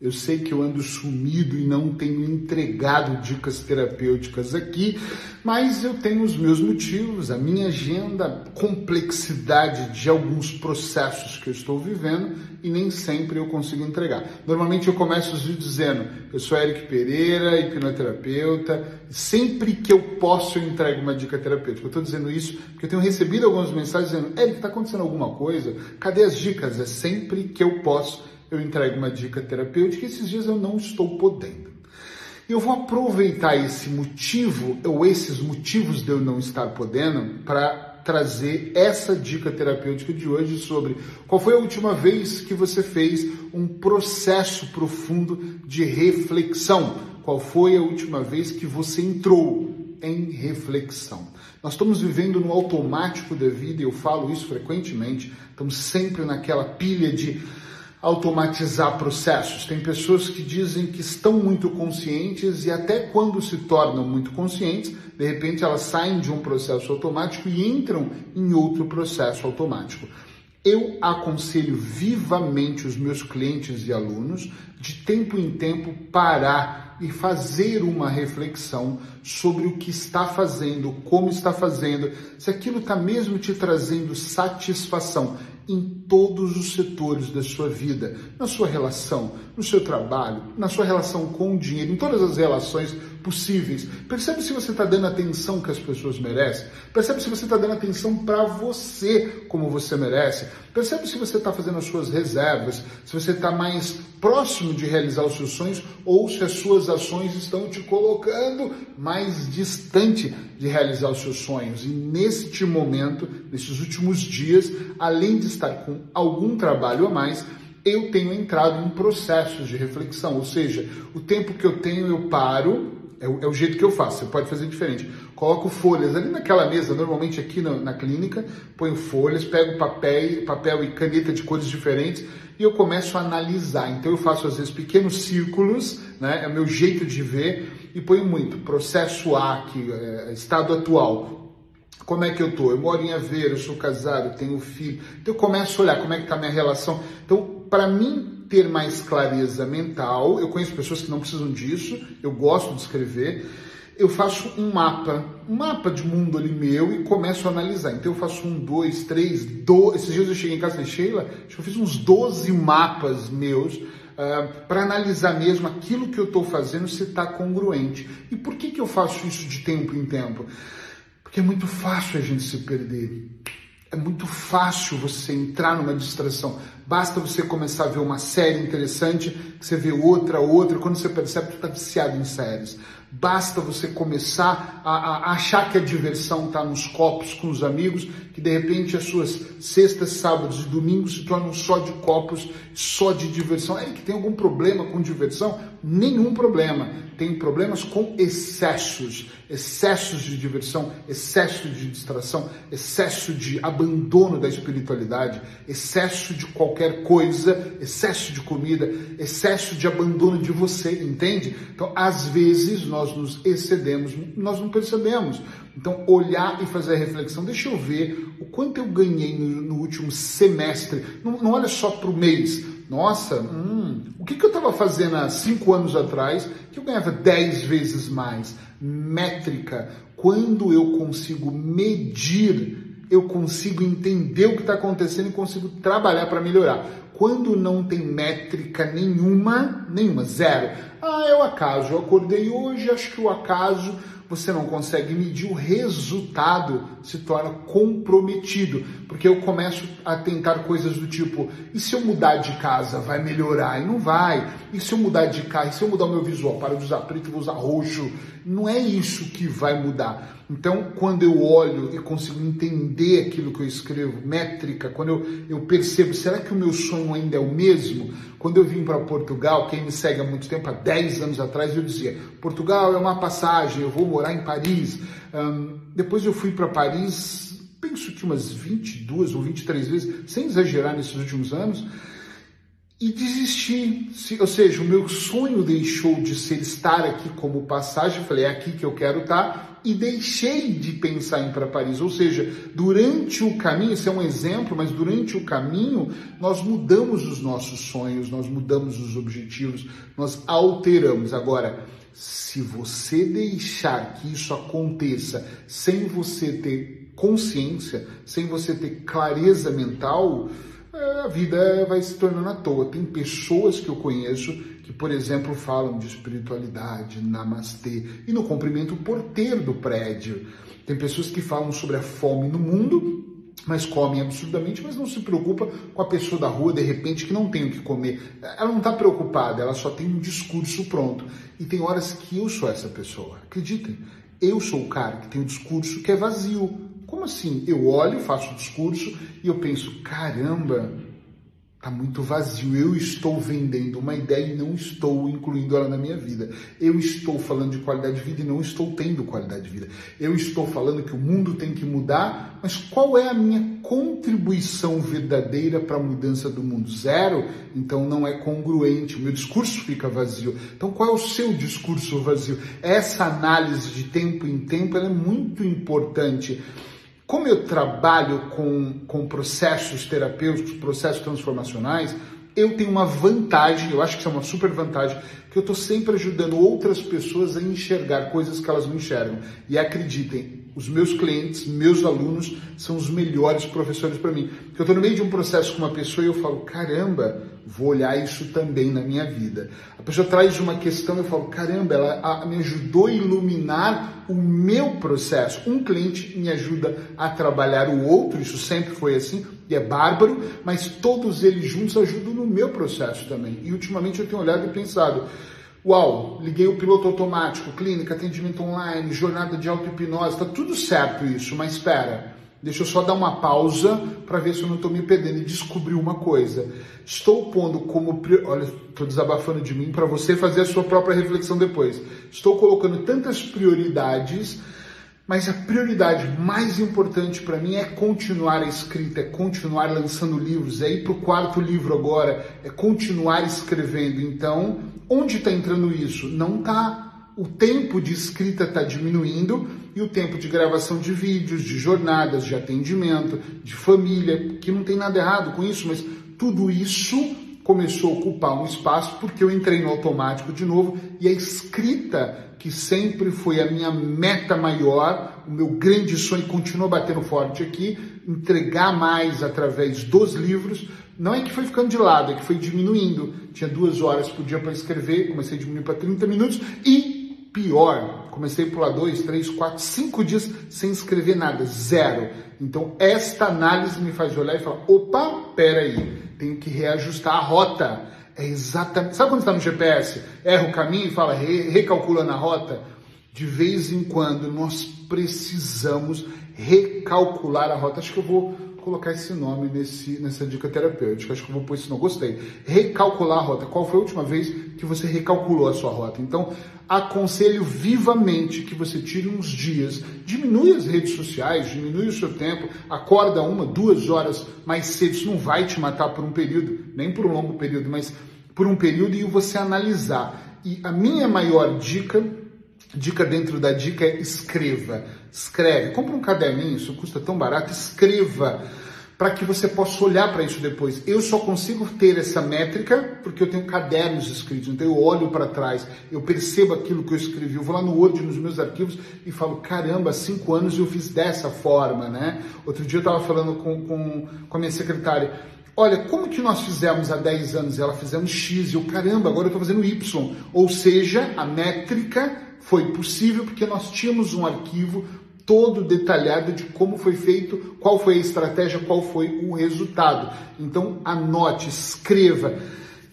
Eu sei que eu ando sumido e não tenho entregado dicas terapêuticas aqui, mas eu tenho os meus motivos, a minha agenda, a complexidade de alguns processos que eu estou vivendo e nem sempre eu consigo entregar. Normalmente eu começo os vídeos dizendo: eu sou Eric Pereira, hipnoterapeuta, sempre que eu posso eu entrego uma dica terapêutica. Eu estou dizendo isso porque eu tenho recebido algumas mensagens dizendo: Eric, está acontecendo alguma coisa? Cadê as dicas? É sempre que eu posso eu entrego uma dica terapêutica e esses dias eu não estou podendo. Eu vou aproveitar esse motivo, ou esses motivos de eu não estar podendo, para trazer essa dica terapêutica de hoje sobre qual foi a última vez que você fez um processo profundo de reflexão. Qual foi a última vez que você entrou em reflexão? Nós estamos vivendo no automático da vida, e eu falo isso frequentemente, estamos sempre naquela pilha de automatizar processos. Tem pessoas que dizem que estão muito conscientes e até quando se tornam muito conscientes, de repente elas saem de um processo automático e entram em outro processo automático. Eu aconselho vivamente os meus clientes e alunos de tempo em tempo parar e fazer uma reflexão sobre o que está fazendo, como está fazendo, se aquilo está mesmo te trazendo satisfação em todos os setores da sua vida, na sua relação, no seu trabalho, na sua relação com o dinheiro, em todas as relações possíveis. Percebe se você está dando atenção que as pessoas merecem. Percebe se você está dando atenção para você como você merece. Percebe se você está fazendo as suas reservas, se você está mais próximo de realizar os seus sonhos ou se as suas ações estão te colocando mais distante de realizar os seus sonhos. E neste momento, nesses últimos dias, além de estar com algum trabalho a mais, eu tenho entrado em processos de reflexão, ou seja, o tempo que eu tenho eu paro é o, é o, jeito que eu faço, você pode fazer diferente. Coloco folhas ali naquela mesa, normalmente aqui na, na clínica, ponho folhas, pego papel, papel e caneta de cores diferentes e eu começo a analisar. Então eu faço às vezes pequenos círculos, né? é o meu jeito de ver, e ponho muito. Processo A, é estado atual, como é que eu tô? Eu moro em Aveiro, sou casado, tenho filho. Então eu começo a olhar como é que está a minha relação. Então, para mim ter mais clareza mental. Eu conheço pessoas que não precisam disso, eu gosto de escrever. Eu faço um mapa, um mapa de mundo ali meu e começo a analisar. Então eu faço um, dois, três, dois. Esses dias eu cheguei em casa de Sheila, acho que eu fiz uns 12 mapas meus uh, ah, para analisar mesmo aquilo que eu estou fazendo se está congruente. E por que, que eu faço isso de tempo em tempo? Porque é muito fácil a gente se perder. É muito fácil você entrar numa distração. Basta você começar a ver uma série interessante, que você vê outra, outra, quando você percebe que está viciado em séries. Basta você começar a, a achar que a diversão está nos copos com os amigos, que de repente as suas sextas, sábados e domingos se tornam só de copos, só de diversão. É que tem algum problema com diversão? Nenhum problema. Tem problemas com excessos, excessos de diversão, excesso de distração, excesso de abandono da espiritualidade, excesso de qualquer coisa, excesso de comida, excesso de abandono de você, entende? Então, às vezes nós nos excedemos, nós não percebemos. Então, olhar e fazer a reflexão, deixa eu ver o quanto eu ganhei no, no último semestre. Não, não olha só para o mês, nossa, hum, o que, que eu estava fazendo há cinco anos atrás que eu ganhava dez vezes mais? Métrica. Quando eu consigo medir, eu consigo entender o que está acontecendo e consigo trabalhar para melhorar. Quando não tem métrica nenhuma, nenhuma, zero. Ah, é o acaso. Eu acordei hoje, acho que o acaso você não consegue medir, o resultado se torna comprometido, porque eu começo a tentar coisas do tipo: e se eu mudar de casa, vai melhorar? E não vai. E se eu mudar de casa, e se eu mudar o meu visual, para de usar preto vou usar roxo? Não é isso que vai mudar. Então, quando eu olho e consigo entender aquilo que eu escrevo, métrica, quando eu, eu percebo, será que o meu sonho ainda é o mesmo? Quando eu vim para Portugal, quem me segue há muito tempo, há 10 anos atrás, eu dizia: Portugal é uma passagem, eu vou morar em Paris. Depois eu fui para Paris, penso que umas 22 ou 23 vezes, sem exagerar nesses últimos anos. E desisti. Ou seja, o meu sonho deixou de ser estar aqui como passagem, falei, é aqui que eu quero estar, e deixei de pensar em ir para Paris. Ou seja, durante o caminho, esse é um exemplo, mas durante o caminho, nós mudamos os nossos sonhos, nós mudamos os objetivos, nós alteramos. Agora, se você deixar que isso aconteça sem você ter consciência, sem você ter clareza mental, a vida vai se tornando à toa. Tem pessoas que eu conheço que, por exemplo, falam de espiritualidade, namastê, e no cumprimento porteiro do prédio. Tem pessoas que falam sobre a fome no mundo, mas comem absurdamente, mas não se preocupa com a pessoa da rua, de repente, que não tem o que comer. Ela não está preocupada, ela só tem um discurso pronto. E tem horas que eu sou essa pessoa. Acreditem, eu sou o cara que tem um discurso que é vazio como assim? Eu olho, faço discurso e eu penso, caramba, tá muito vazio. Eu estou vendendo uma ideia e não estou incluindo ela na minha vida. Eu estou falando de qualidade de vida e não estou tendo qualidade de vida. Eu estou falando que o mundo tem que mudar, mas qual é a minha contribuição verdadeira para a mudança do mundo? Zero? Então não é congruente. O meu discurso fica vazio. Então qual é o seu discurso vazio? Essa análise de tempo em tempo é muito importante. Como eu trabalho com, com processos terapêuticos, processos transformacionais, eu tenho uma vantagem, eu acho que isso é uma super vantagem, que eu estou sempre ajudando outras pessoas a enxergar coisas que elas não enxergam. E acreditem, os meus clientes, meus alunos, são os melhores professores para mim. Porque eu estou no meio de um processo com uma pessoa e eu falo, caramba, vou olhar isso também na minha vida. A pessoa traz uma questão e eu falo, caramba, ela me ajudou a iluminar o meu processo. Um cliente me ajuda a trabalhar o outro, isso sempre foi assim, e é bárbaro, mas todos eles juntos ajudam no meu processo também. E ultimamente eu tenho olhado e pensado, Uau, liguei o piloto automático, clínica, atendimento online, jornada de auto-hipnose, tá tudo certo isso, mas espera, deixa eu só dar uma pausa para ver se eu não estou me perdendo e descobrir uma coisa. Estou pondo como. Olha, estou desabafando de mim para você fazer a sua própria reflexão depois. Estou colocando tantas prioridades mas a prioridade mais importante para mim é continuar a escrita, é continuar lançando livros, é ir para o quarto livro agora, é continuar escrevendo. Então, onde está entrando isso? Não está. O tempo de escrita está diminuindo e o tempo de gravação de vídeos, de jornadas, de atendimento, de família, que não tem nada errado com isso, mas tudo isso começou a ocupar um espaço porque eu entrei no automático de novo e a escrita que sempre foi a minha meta maior, o meu grande sonho continua batendo forte aqui, entregar mais através dos livros. Não é que foi ficando de lado, é que foi diminuindo. Tinha duas horas por dia para escrever, comecei a diminuir para 30 minutos e pior, comecei a pular dois, três, quatro, cinco dias sem escrever nada, zero. Então esta análise me faz olhar e falar, opa, peraí, tenho que reajustar a rota é exatamente. Sabe quando está no GPS, erra o caminho e fala, re, recalcula na rota? De vez em quando nós precisamos recalcular a rota. Acho que eu vou colocar esse nome nesse, nessa dica terapêutica. Acho que eu vou pôr esse nome. Gostei. Recalcular a rota. Qual foi a última vez que você recalculou a sua rota? Então, aconselho vivamente que você tire uns dias, diminui as redes sociais, diminui o seu tempo, acorda uma, duas horas mais cedo. Isso não vai te matar por um período, nem por um longo período, mas por um período e você analisar. E a minha maior dica Dica dentro da dica é escreva. Escreve. Compre um caderninho, isso custa tão barato. Escreva para que você possa olhar para isso depois. Eu só consigo ter essa métrica porque eu tenho cadernos escritos, então eu olho para trás, eu percebo aquilo que eu escrevi, eu vou lá no Word, nos meus arquivos e falo, caramba, cinco anos eu fiz dessa forma, né? Outro dia eu estava falando com, com, com a minha secretária, olha, como que nós fizemos há 10 anos? Ela fizemos X, e eu, caramba, agora eu estou fazendo Y. Ou seja, a métrica foi possível porque nós tínhamos um arquivo todo detalhado de como foi feito, qual foi a estratégia, qual foi o resultado. Então anote, escreva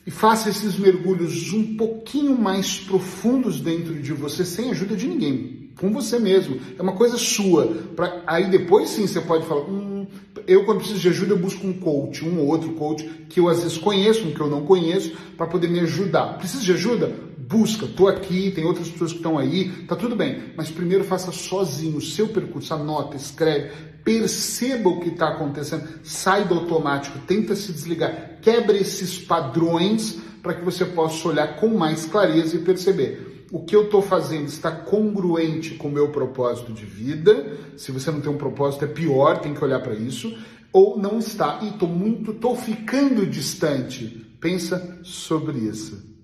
e faça esses mergulhos um pouquinho mais profundos dentro de você, sem ajuda de ninguém, com você mesmo. É uma coisa sua. Pra, aí depois sim você pode falar. Hum, eu, quando preciso de ajuda, eu busco um coach, um ou outro coach que eu às vezes conheço, um que eu não conheço, para poder me ajudar. Precisa de ajuda? Busca, tô aqui, tem outras pessoas que estão aí, tá tudo bem, mas primeiro faça sozinho o seu percurso, anota, escreve, perceba o que está acontecendo, sai do automático, tenta se desligar, quebre esses padrões para que você possa olhar com mais clareza e perceber o que eu estou fazendo está congruente com o meu propósito de vida. Se você não tem um propósito, é pior, tem que olhar para isso. Ou não está, e estou muito, estou ficando distante. Pensa sobre isso.